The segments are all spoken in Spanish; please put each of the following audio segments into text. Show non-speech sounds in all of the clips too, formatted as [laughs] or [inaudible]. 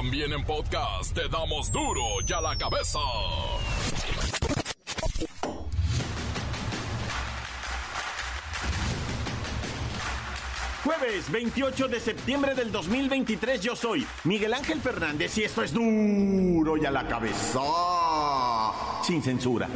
También en podcast te damos duro y a la cabeza. Jueves 28 de septiembre del 2023 yo soy Miguel Ángel Fernández y esto es duro y a la cabeza. Sin censura.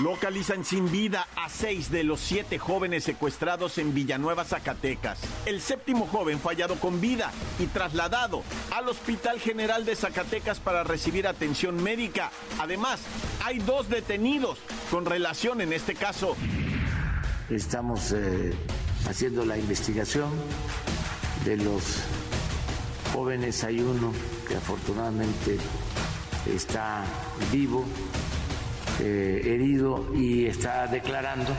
Localizan sin vida a seis de los siete jóvenes secuestrados en Villanueva, Zacatecas. El séptimo joven fue hallado con vida y trasladado al Hospital General de Zacatecas para recibir atención médica. Además, hay dos detenidos con relación en este caso. Estamos eh, haciendo la investigación de los jóvenes. Hay uno que afortunadamente está vivo eh, herido y está declarando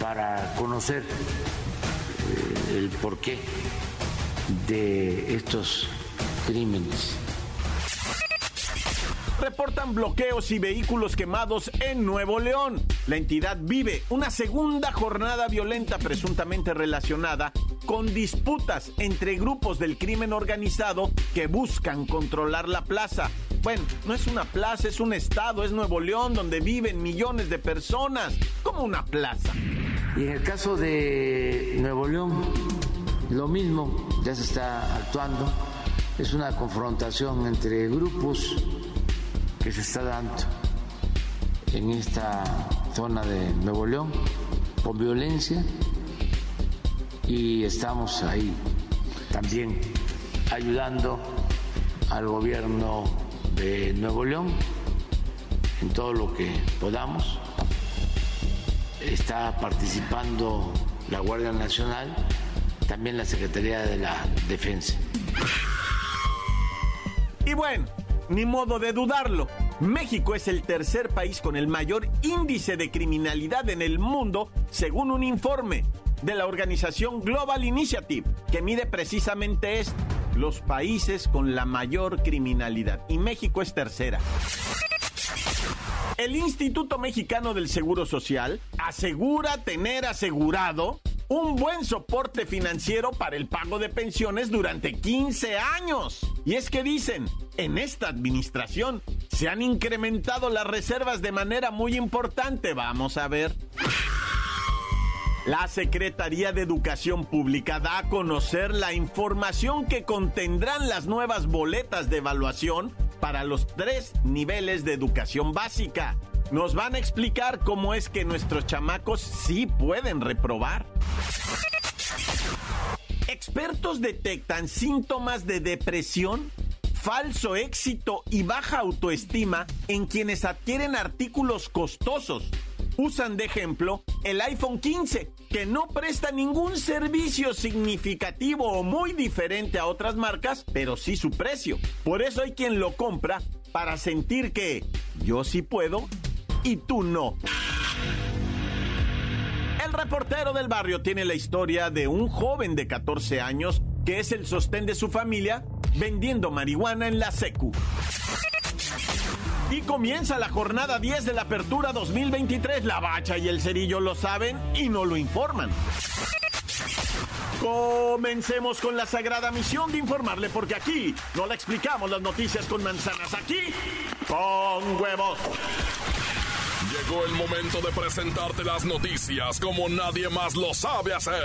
para conocer eh, el porqué de estos crímenes. Reportan bloqueos y vehículos quemados en Nuevo León. La entidad vive una segunda jornada violenta presuntamente relacionada con disputas entre grupos del crimen organizado que buscan controlar la plaza. Bueno, no es una plaza, es un estado, es Nuevo León, donde viven millones de personas, como una plaza. Y en el caso de Nuevo León, lo mismo, ya se está actuando, es una confrontación entre grupos que se está dando en esta zona de Nuevo León, con violencia, y estamos ahí también ayudando al gobierno Nuevo León en todo lo que podamos. Está participando la Guardia Nacional, también la Secretaría de la Defensa. Y bueno, ni modo de dudarlo. México es el tercer país con el mayor índice de criminalidad en el mundo, según un informe de la organización Global Initiative, que mide precisamente esto, los países con la mayor criminalidad. Y México es tercera. El Instituto Mexicano del Seguro Social asegura tener asegurado un buen soporte financiero para el pago de pensiones durante 15 años. Y es que dicen, en esta administración se han incrementado las reservas de manera muy importante. Vamos a ver. La Secretaría de Educación Pública da a conocer la información que contendrán las nuevas boletas de evaluación para los tres niveles de educación básica. Nos van a explicar cómo es que nuestros chamacos sí pueden reprobar. Expertos detectan síntomas de depresión, falso éxito y baja autoestima en quienes adquieren artículos costosos usan de ejemplo el iPhone 15, que no presta ningún servicio significativo o muy diferente a otras marcas, pero sí su precio. Por eso hay quien lo compra para sentir que yo sí puedo y tú no. El reportero del barrio tiene la historia de un joven de 14 años que es el sostén de su familia vendiendo marihuana en la secu. Y comienza la jornada 10 de la Apertura 2023. La Bacha y el Cerillo lo saben y no lo informan. Comencemos con la sagrada misión de informarle, porque aquí no le explicamos las noticias con manzanas, aquí con huevos. Llegó el momento de presentarte las noticias como nadie más lo sabe hacer.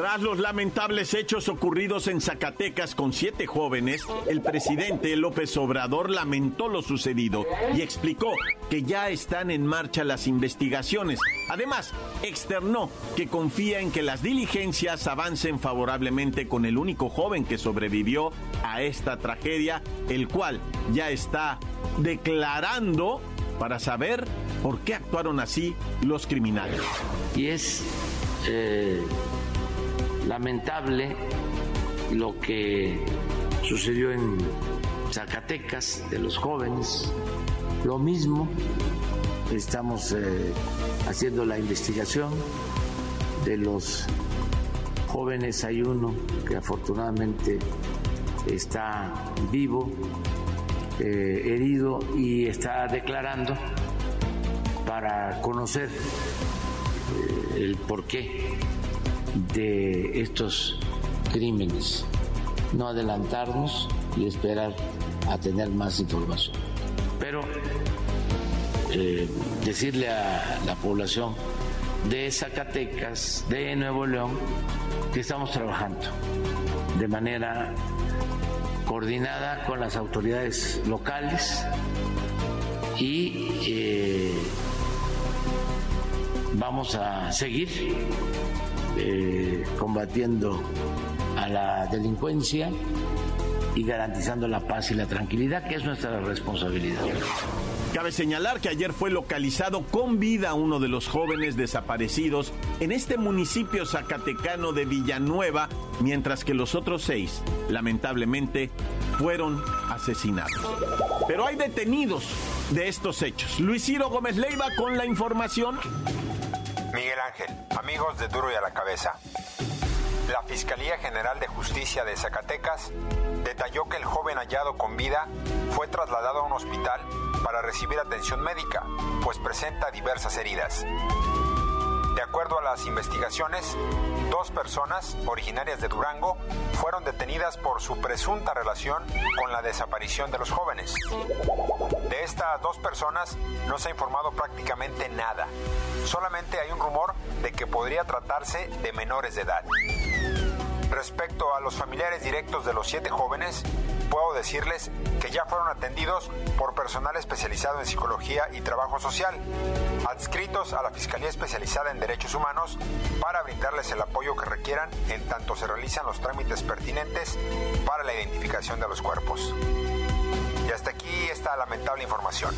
Tras los lamentables hechos ocurridos en Zacatecas con siete jóvenes, el presidente López Obrador lamentó lo sucedido y explicó que ya están en marcha las investigaciones. Además, externó que confía en que las diligencias avancen favorablemente con el único joven que sobrevivió a esta tragedia, el cual ya está declarando para saber por qué actuaron así los criminales. Y es eh, lamentable lo que sucedió en Zacatecas, de los jóvenes, lo mismo. Estamos eh, haciendo la investigación de los jóvenes. Hay uno que afortunadamente está vivo, eh, herido y está declarando para conocer eh, el porqué de estos crímenes. No adelantarnos y esperar a tener más información. Pero eh, decirle a la población de Zacatecas, de Nuevo León, que estamos trabajando de manera coordinada con las autoridades locales y eh, vamos a seguir eh, combatiendo a la delincuencia y garantizando la paz y la tranquilidad, que es nuestra responsabilidad. Cabe señalar que ayer fue localizado con vida uno de los jóvenes desaparecidos en este municipio zacatecano de Villanueva, mientras que los otros seis, lamentablemente, fueron asesinados. Pero hay detenidos de estos hechos. Luis Ciro Gómez Leiva con la información. Miguel Ángel, amigos de Duro y a la Cabeza. La Fiscalía General de Justicia de Zacatecas detalló que el joven hallado con vida fue trasladado a un hospital para recibir atención médica, pues presenta diversas heridas. De acuerdo a las investigaciones, dos personas originarias de Durango fueron detenidas por su presunta relación con la desaparición de los jóvenes. De estas dos personas no se ha informado prácticamente nada. Solamente hay un rumor de que podría tratarse de menores de edad. Respecto a los familiares directos de los siete jóvenes, puedo decirles que ya fueron atendidos por personal especializado en psicología y trabajo social, adscritos a la Fiscalía Especializada en Derechos Humanos para brindarles el apoyo que requieran en tanto se realizan los trámites pertinentes para la identificación de los cuerpos. Y hasta aquí esta lamentable información.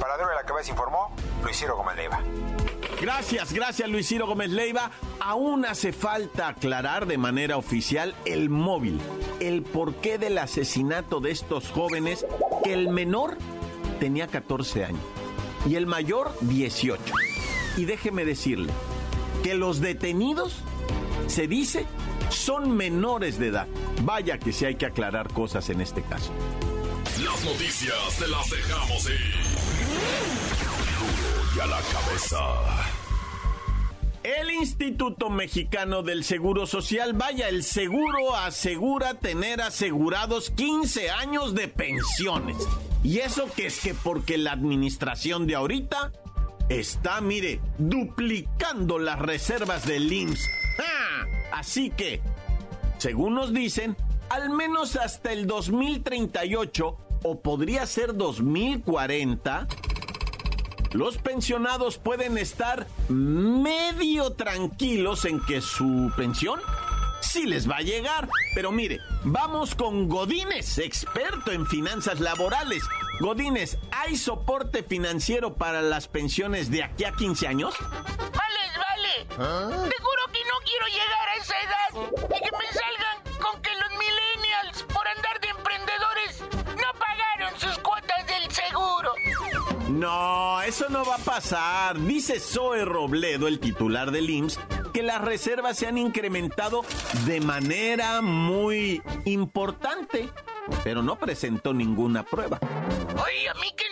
Para Duro de la Cabeza informó Luis Gómez. Gracias, gracias Luis Ciro Gómez Leiva. Aún hace falta aclarar de manera oficial el móvil, el porqué del asesinato de estos jóvenes, que el menor tenía 14 años y el mayor 18. Y déjeme decirle que los detenidos, se dice, son menores de edad. Vaya que sí hay que aclarar cosas en este caso. Las noticias te las dejamos ir. A la cabeza. El Instituto Mexicano del Seguro Social, vaya, el seguro asegura tener asegurados 15 años de pensiones. Y eso que es que porque la administración de ahorita está, mire, duplicando las reservas del IMSS. ¡Ah! Así que, según nos dicen, al menos hasta el 2038 o podría ser 2040, los pensionados pueden estar medio tranquilos en que su pensión sí les va a llegar. Pero mire, vamos con Godínez, experto en finanzas laborales. Godínez, ¿hay soporte financiero para las pensiones de aquí a 15 años? Vale, vale. Seguro que no quiero llegar a esa edad y que me salgan No, eso no va a pasar. Dice Zoe Robledo, el titular del IMSS, que las reservas se han incrementado de manera muy importante, pero no presentó ninguna prueba. Oye, a mí que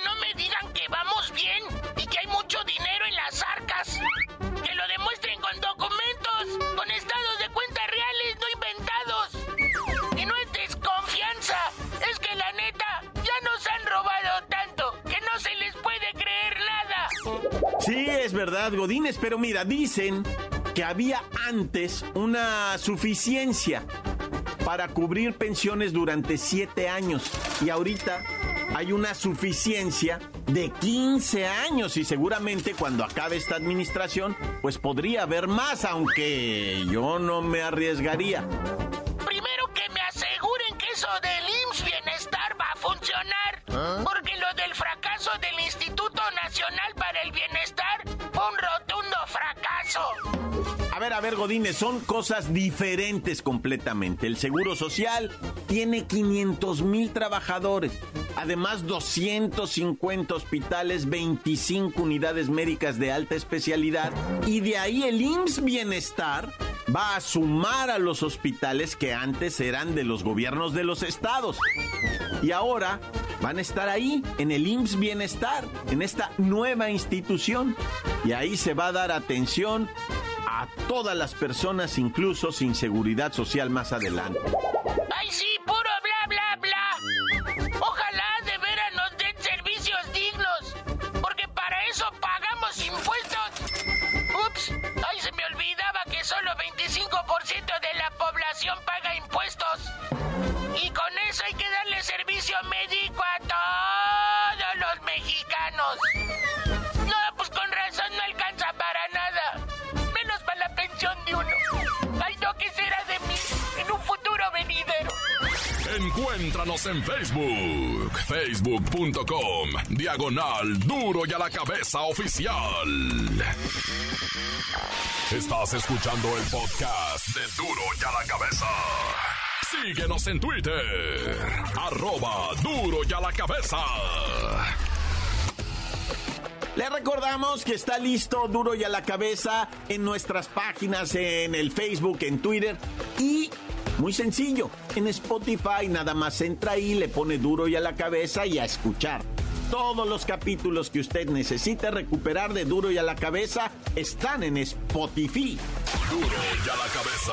es verdad, Godínez, pero mira, dicen que había antes una suficiencia para cubrir pensiones durante siete años y ahorita hay una suficiencia de 15 años y seguramente cuando acabe esta administración pues podría haber más, aunque yo no me arriesgaría. Primero que me aseguren que eso del IMSS Bienestar va a funcionar. Porque lo del fracaso del Instituto Nacional para el Bienestar fue ver, a ver. Godínez, son cosas diferentes completamente. El Seguro Social tiene 500 mil trabajadores, además 250 hospitales, 25 unidades médicas de alta especialidad y de ahí el IMSS Bienestar va a sumar a los hospitales que antes eran de los gobiernos de los estados. Y ahora van a estar ahí, en el IMSS Bienestar, en esta nueva institución. Y ahí se va a dar atención a todas las personas, incluso sin seguridad social más adelante. ¡Ay, sí! Encuéntranos en Facebook, facebook.com, diagonal duro y a la cabeza oficial. Estás escuchando el podcast de duro y a la cabeza. Síguenos en Twitter, arroba duro y a la cabeza. Le recordamos que está listo duro y a la cabeza en nuestras páginas, en el Facebook, en Twitter y muy sencillo, en Spotify nada más entra ahí, le pone duro y a la cabeza y a escuchar. Todos los capítulos que usted necesita recuperar de duro y a la cabeza están en Spotify. Duro y a la cabeza.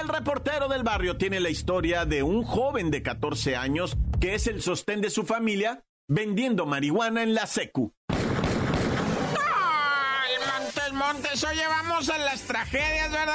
El reportero del barrio tiene la historia de un joven de 14 años que es el sostén de su familia vendiendo marihuana en la secu. ¡Ay, Montes, Montes! Oye, vamos a las tragedias, ¿verdad?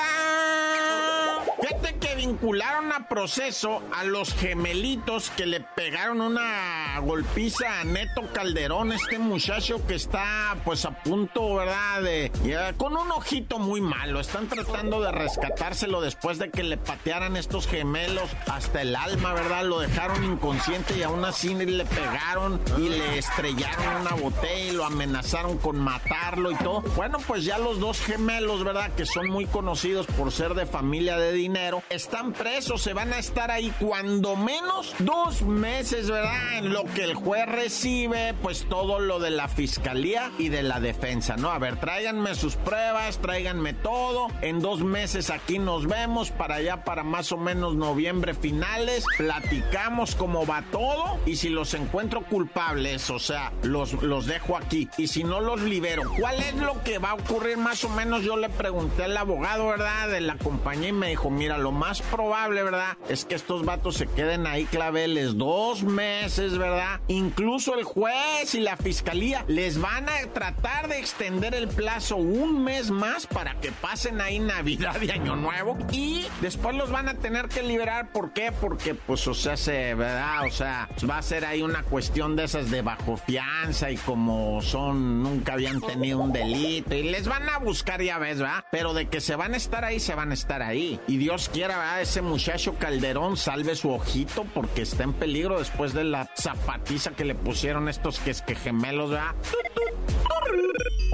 Fíjate que vincularon a proceso a los gemelitos que le pegaron una golpiza a Neto Calderón, este muchacho que está pues a punto, ¿verdad? De, con un ojito muy malo. Están tratando de rescatárselo después de que le patearan estos gemelos hasta el alma, ¿verdad? Lo dejaron inconsciente y aún así le pegaron y le estrellaron una botella y lo amenazaron con matarlo y todo. Bueno, pues ya los dos gemelos, ¿verdad? Que son muy conocidos por ser de familia de dinero, presos, se van a estar ahí cuando menos dos meses, ¿verdad? En lo que el juez recibe, pues todo lo de la fiscalía y de la defensa, ¿no? A ver, tráiganme sus pruebas, tráiganme todo. En dos meses aquí nos vemos, para allá, para más o menos noviembre finales, platicamos cómo va todo y si los encuentro culpables, o sea, los, los dejo aquí. Y si no los libero, ¿cuál es lo que va a ocurrir más o menos? Yo le pregunté al abogado, ¿verdad? De la compañía y me dijo, mira, lo más probable, ¿verdad? Es que estos vatos se queden ahí claveles dos meses, ¿verdad? Incluso el juez y la fiscalía les van a tratar de extender el plazo un mes más para que pasen ahí Navidad y Año Nuevo y después los van a tener que liberar. ¿Por qué? Porque, pues, o sea, se, ¿verdad? O sea, va a ser ahí una cuestión de esas de bajo fianza y como son, nunca habían tenido un delito y les van a buscar, ya ves, ¿verdad? Pero de que se van a estar ahí, se van a estar ahí. Y Dios quiera, ¿verdad? Ese muchacho Calderón salve su ojito porque está en peligro después de la zapatiza que le pusieron estos que es que gemelos, ¿verdad?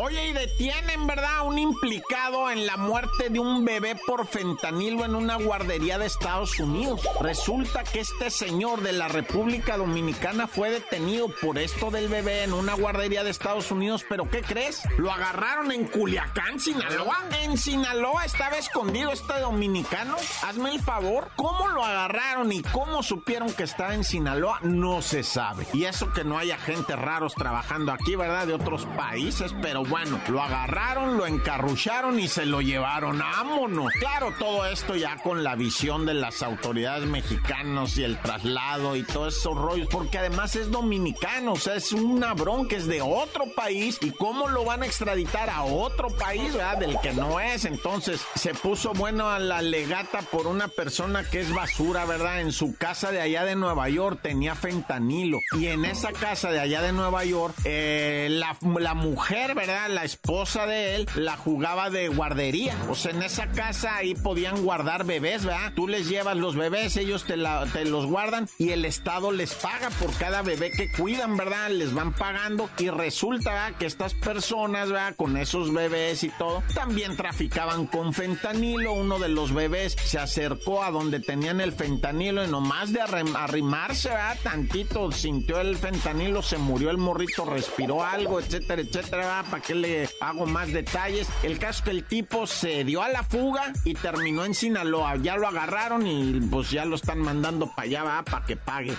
Oye, y detienen, ¿verdad? Un implicado en la muerte de un bebé por fentanilo en una guardería de Estados Unidos. Resulta que este señor de la República Dominicana fue detenido por esto del bebé en una guardería de Estados Unidos, pero ¿qué crees? Lo agarraron en Culiacán, Sinaloa. En Sinaloa estaba escondido este dominicano. Hazme el favor. ¿Cómo lo agarraron y cómo supieron que estaba en Sinaloa? No se sabe. Y eso que no haya gente raros trabajando aquí, ¿verdad? De otros países, pero bueno, lo agarraron, lo encarrucharon y se lo llevaron. ¡Vámonos! Claro, todo esto ya con la visión de las autoridades mexicanas y el traslado y todos esos rollos, porque además es dominicano, o sea, es una bronca, es de otro país y cómo lo van a extraditar a otro país, ¿verdad? Del que no es. Entonces se puso bueno a la legata por una persona que es basura, ¿verdad? En su casa de allá de Nueva York tenía fentanilo y en esa casa de allá de Nueva York, eh, la, la mujer, ¿verdad? ¿Verdad? La esposa de él la jugaba de guardería. O sea, en esa casa ahí podían guardar bebés, ¿verdad? Tú les llevas los bebés, ellos te, te los guardan y el Estado les paga por cada bebé que cuidan, ¿verdad? Les van pagando y resulta ¿verdad? que estas personas, ¿verdad? Con esos bebés y todo, también traficaban con fentanilo. Uno de los bebés se acercó a donde tenían el fentanilo y nomás de arrimarse, ¿verdad? Tantito sintió el fentanilo, se murió el morrito, respiró algo, etcétera, etcétera. ¿Para qué le hago más detalles? El caso es que el tipo se dio a la fuga y terminó en Sinaloa. Ya lo agarraron y pues ya lo están mandando para allá, va, para que pague.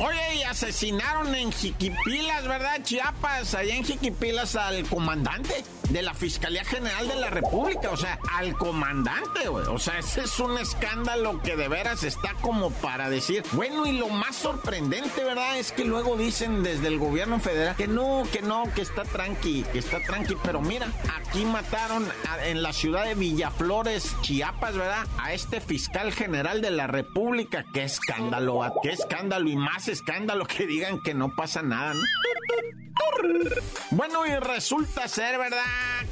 Oye, y asesinaron en Jiquipilas, ¿verdad? Chiapas, allá en Jiquipilas al comandante de la Fiscalía General de la República, o sea, al comandante, güey. O sea, ese es un escándalo que de veras está como para decir, bueno, y lo más sorprendente, ¿verdad? Es que luego dicen desde el gobierno federal que no, que no, que está tranqui, que está tranqui, pero mira, aquí mataron en la ciudad de Villaflores, Chiapas, ¿verdad? A este fiscal general de la República, qué escándalo, qué escándalo y más escándalo que digan que no pasa nada, ¿no? Bueno, y resulta ser, ¿verdad?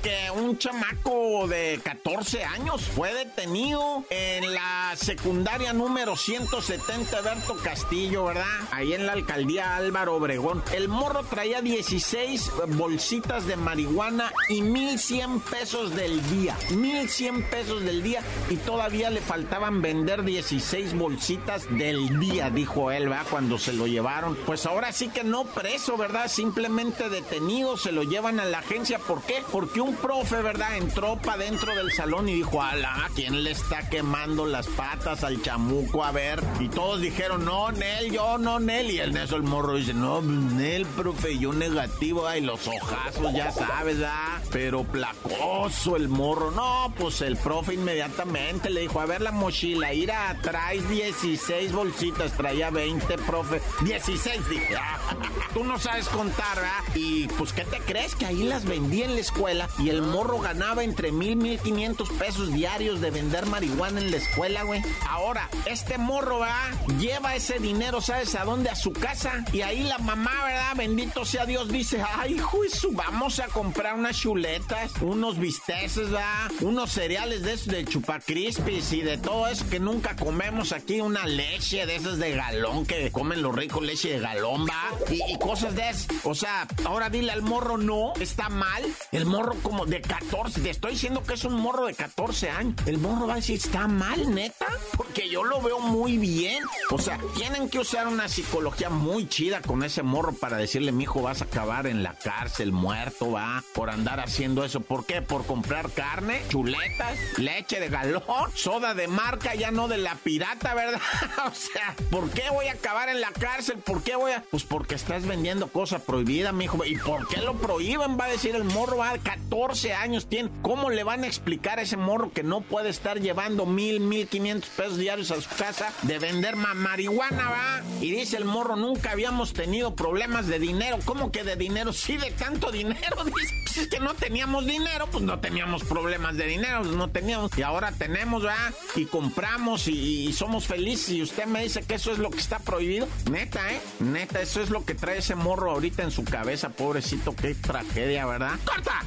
Que un chamaco de 14 años fue detenido en la secundaria número 170 Berto Castillo, ¿verdad? Ahí en la alcaldía Álvaro Obregón. El morro traía 16 bolsitas de marihuana y 1100 pesos del día. 1100 pesos del día y todavía le faltaban vender 16 bolsitas del día, dijo él, ¿verdad? Cuando se lo llevaron. Pues ahora sí que no preso, ¿verdad? Simplemente detenido, se lo llevan a la agencia. ¿Por qué? Porque un profe, ¿verdad? Entró para dentro del salón y dijo, ala, ¿quién le está quemando las patas al chamuco? A ver. Y todos dijeron, no, Nel, yo no, Nel. Y en eso el morro dice, no, Nel, profe, yo negativo. Ay, los ojazos, ya sabes, ¿ah? Pero placoso el morro. No, pues el profe inmediatamente le dijo, a ver la mochila, ir traes 16 bolsitas, traía 20, profe. 16, dije. [laughs] Tú no sabes contar, Y pues, ¿qué te crees? Que ahí las vendía en la escuela y el morro ganaba entre mil, mil quinientos pesos diarios de vender marihuana en la escuela, güey. Ahora, este morro, ¿verdad? Lleva ese dinero, ¿sabes a dónde? A su casa. Y ahí la mamá, ¿verdad? Bendito sea Dios, dice, ay, juicio, vamos a comprar unas chuletas, unos bisteces, ¿verdad? Unos cereales de esos de chupacrispis y de todo eso que nunca comemos aquí, una leche de esas de galón que comen los ricos, leche de galón, ¿va? Y, y cosas de eso. O sea, ahora dile al morro, no, está mal. El morro como de 14, te estoy diciendo que es un morro de 14 años. El morro va a decir, está mal, neta, porque yo lo veo muy bien. O sea, tienen que usar una psicología muy chida con ese morro para decirle, mijo, vas a acabar en la cárcel, muerto, va, por andar haciendo eso. ¿Por qué? Por comprar carne, chuletas, leche de galón, soda de marca, ya no de la pirata, ¿verdad? [laughs] o sea, ¿por qué voy a acabar en la cárcel? ¿Por qué voy a...? Pues porque estás vendiendo cosa prohibida, mijo. ¿Y por qué lo prohíben? Va a decir el morro, va, 14 años tiene. ¿Cómo le van a explicar a ese morro que no puede estar llevando mil, mil quinientos pesos diarios a su casa de vender marihuana, va? Y dice el morro, nunca habíamos tenido problemas de dinero. ¿Cómo que de dinero? Sí, de tanto dinero. [laughs] Dice, pues es que no teníamos dinero, pues no teníamos problemas de dinero, pues no teníamos. Y ahora tenemos, va, y compramos y, y somos felices. Y usted me dice que eso es lo que está prohibido. Neta, ¿eh? Neta, eso es lo que trae ese morro ahorita en su cabeza, pobrecito. Qué tragedia, ¿verdad? ¡Corta!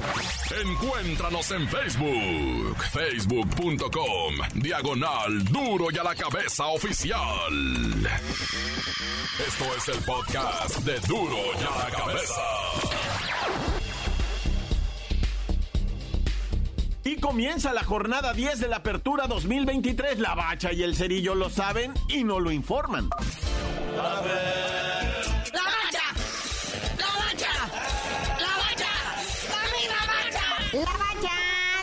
Encuéntranos en Facebook, facebook.com, diagonal duro y a la cabeza oficial. Esto es el podcast de duro y a la cabeza. Y comienza la jornada 10 de la apertura 2023. La bacha y el cerillo lo saben y no lo informan. ¡La La bacha,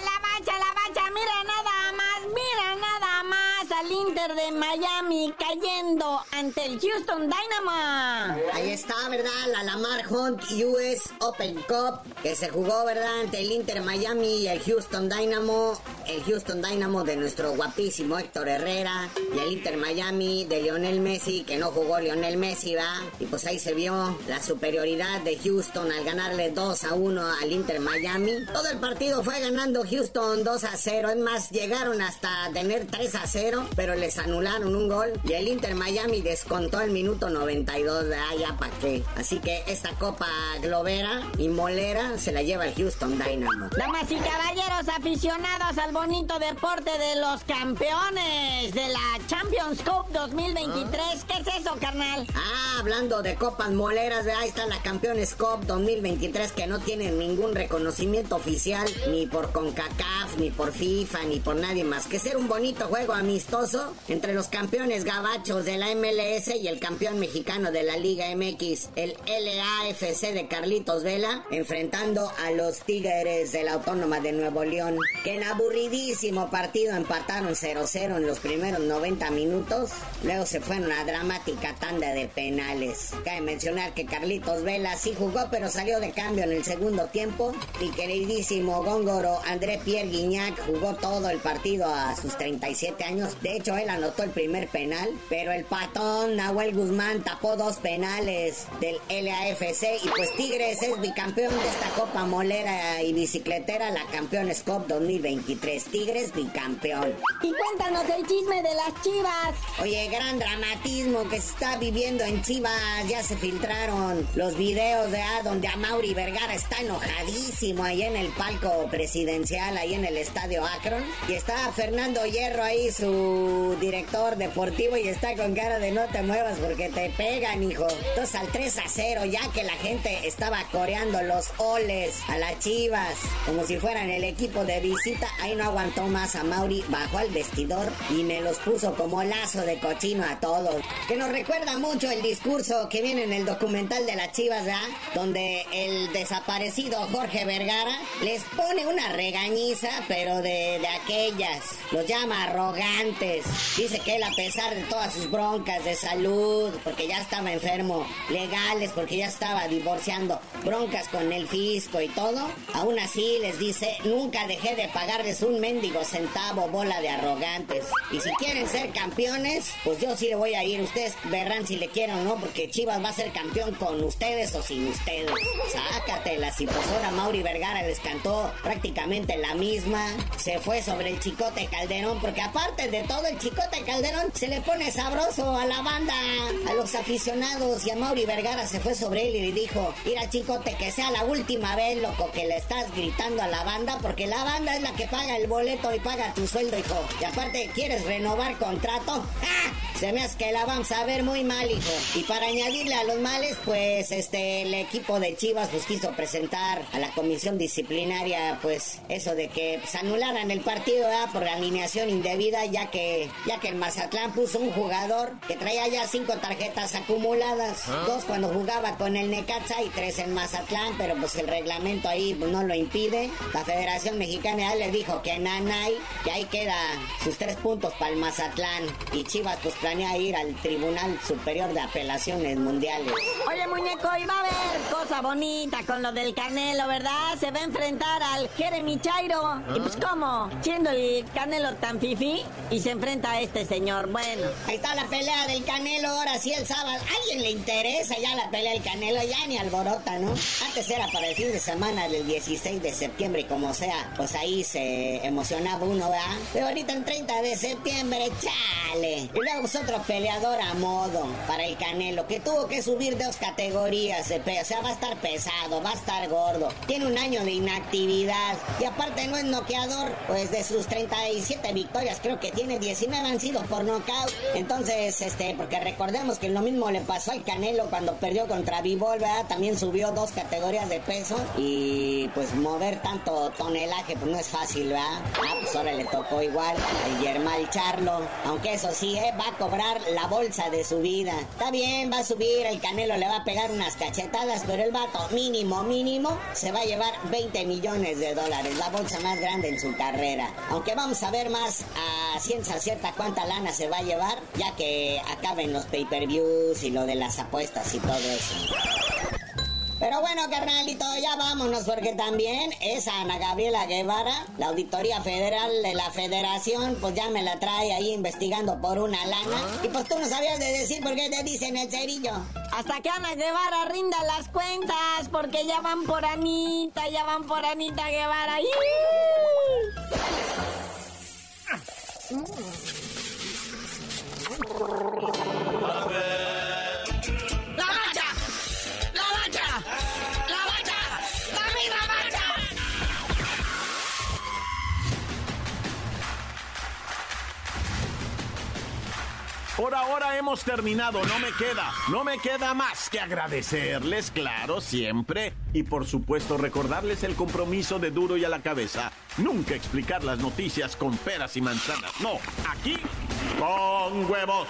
la bacha, la bacha, mira nada más, mira nada más al Inter de Miami cayendo ante el Houston Dynamo. Ahí está, ¿verdad? La Lamar Hunt US Open Cup que se jugó, ¿verdad? Ante el Inter Miami y el Houston Dynamo. El Houston Dynamo de nuestro guapísimo Héctor Herrera y el Inter Miami de Lionel Messi, que no jugó Lionel Messi, ¿va? Y pues ahí se vio la superioridad de Houston al ganarle 2 a 1 al Inter Miami. Todo el partido fue ganando Houston 2 a 0. Es más, llegaron hasta tener 3 a 0, pero les anularon un gol. Y el Inter Miami descontó al minuto 92. Ah, ya pa' qué. Así que esta copa globera y molera se la lleva el Houston Dynamo. Damas y caballeros aficionados al bonito deporte de los campeones de la Champions Cup 2023. ¿Qué es eso, carnal? Ah, hablando de copas moleras, ahí está la Campeones Cup 2023 que no tiene ningún reconocimiento oficial ni por CONCACAF, ni por FIFA, ni por nadie más que ser un bonito juego amistoso entre los campeones gabachos de la MLS y el campeón mexicano de la Liga MX, el LAFC de Carlitos Vela, enfrentando a los Tigres de la Autónoma de Nuevo León, que en aburridísimo partido empataron 0-0 en los primeros 90 minutos, luego se fue en una dramática tanda de penales. Cabe mencionar que Carlitos Vela sí jugó, pero salió de cambio en el segundo tiempo. Mi queridísimo góngoro André Pierre Guignac jugó todo el partido a sus 37 años. De hecho, él anotó el primer penal, pero el patón Nahuel Guzmán tapó dos penales del LAFC y pues Tigres es bicampeón de esta Copa Molera y Bicicletera, la Campeones Cup 2023. Tigres bicampeón. Y cuéntanos el chisme de las chivas. Oye, gran dramatismo que se está viviendo en Chivas. Ya se filtraron los videos de ah, donde a Mauri Vergara está enojadísimo ahí en el palco presidencial, ahí en el estadio Akron. Y está Fernando Hierro ahí, su director deportivo, y está con cara de no te muevas porque te pegan, hijo. Entonces al 3 a 0, ya que la gente estaba coreando los oles a las chivas, como si fueran el equipo de visita, ahí no aguantó más a Mauri, bajó al vestidor y me los puso como lazo de cochino a todos. Que nos recuerda mucho el discurso que viene en el documental de las chivas, ¿verdad? Donde el desaparecido Jorge Vergara les pone una regañiza, pero de, de aquellas. Los llama arrogantes. Dice que él, a pesar de todas sus broncas de salud, porque ya estaba enfermo, legales, porque ya estaba divorciando, broncas con el fisco y todo, aún así les dice: Nunca dejé de pagarles un mendigo centavo, bola de arrogantes. Y si quieren ser campeones, pues yo sí le voy a ir. Ustedes verán si le quieren o no, porque Chivas va a ser campeón con ustedes o sin ustedes. Sácatelas. Y pues ahora Mauri Vergara les cantó prácticamente la misma. Se fue sobre el Chicote Calderón, porque aparte de todo, el Chicote Calderón se le pone sabroso a la banda, a los aficionados. Y a Mauri Vergara se fue sobre él y le dijo: Mira, Chicote, que sea la última vez, loco, que le estás gritando a la banda, porque la banda es la que paga el boleto y paga tu sueldo, hijo. Y aparte, ¿quieres renovar contrato? ¡Ah! Se me hace que la vamos a ver muy mal, hijo. Y para añadirle a los males, pues este, el equipo de Chivas pues quiso presentar a la comisión disciplinaria, pues eso de que pues, anularan el partido ¿verdad? por alineación indebida, ya que, ya que el Mazatlán puso un jugador que traía ya cinco tarjetas acumuladas. Dos cuando jugaba con el Necaxa y tres en Mazatlán, pero pues el reglamento ahí pues, no lo impide. La Federación Mexicana ya le dijo que Nanay, que ahí queda sus tres puntos para el Mazatlán. Y Chivas pues planea ir al Tribunal Superior de Apelaciones Mundiales. Oye, muñeco, y va a haber cosa bonita con lo del Canelo, ¿verdad? Se va a enfrentar al Jeremy Chairo. Y pues, ¿cómo? Siendo el Canelo tan fifi y se enfrenta a este señor. Bueno, Ahí está la pelea del Canelo, ahora sí el sábado. ¿A alguien le interesa ya la pelea del Canelo? Ya ni alborota, ¿no? Antes era para el fin de semana del 16 de septiembre y como sea, pues ahí se emocionaba uno, ¿verdad? Pero ahorita en 30 de septiembre, chale. Y luego es peleador a modo para el Canelo, que tuvo que subir dos categorías de peso. O sea, va a estar pesado, va a estar gordo. Tiene un año de inactividad. Y aparte no es noqueador, pues de sus 37 victorias, creo que tiene 19 han sido por nocaut. Entonces, este, porque recordemos que lo mismo le pasó al Canelo cuando perdió contra Bivol, ¿verdad? También subió dos categorías de peso. Y pues mover tanto tonelaje, pues no es fácil, ¿verdad? Ah, pues ahora le tocó igual al Yermal Charlo. Aunque eso sí, ¿eh? va a cobrar la bolsa de su vida. Está bien, va a subir, el Canelo le va a pegar unas cachetadas, pero el vato mínimo, mínimo, se va a llevar 20 millones de dólares, la bolsa más grande en su carrera. Aunque vamos a ver más a ciencia cierta cuánta lana se va a llevar, ya que acaben los pay-per-views y lo de las apuestas y todo eso. Pero bueno, carnalito, ya vámonos porque también esa Ana Gabriela Guevara, la Auditoría Federal de la Federación, pues ya me la trae ahí investigando por una lana. Y pues tú no sabías de decir por qué te dicen el cerillo. hasta que Ana Guevara rinda las cuentas, porque ya van por Anita, ya van por Anita Guevara. ¡Ih! Por ahora hemos terminado, no me queda, no me queda más que agradecerles, claro, siempre, y por supuesto recordarles el compromiso de duro y a la cabeza. Nunca explicar las noticias con peras y manzanas, no, aquí con huevos.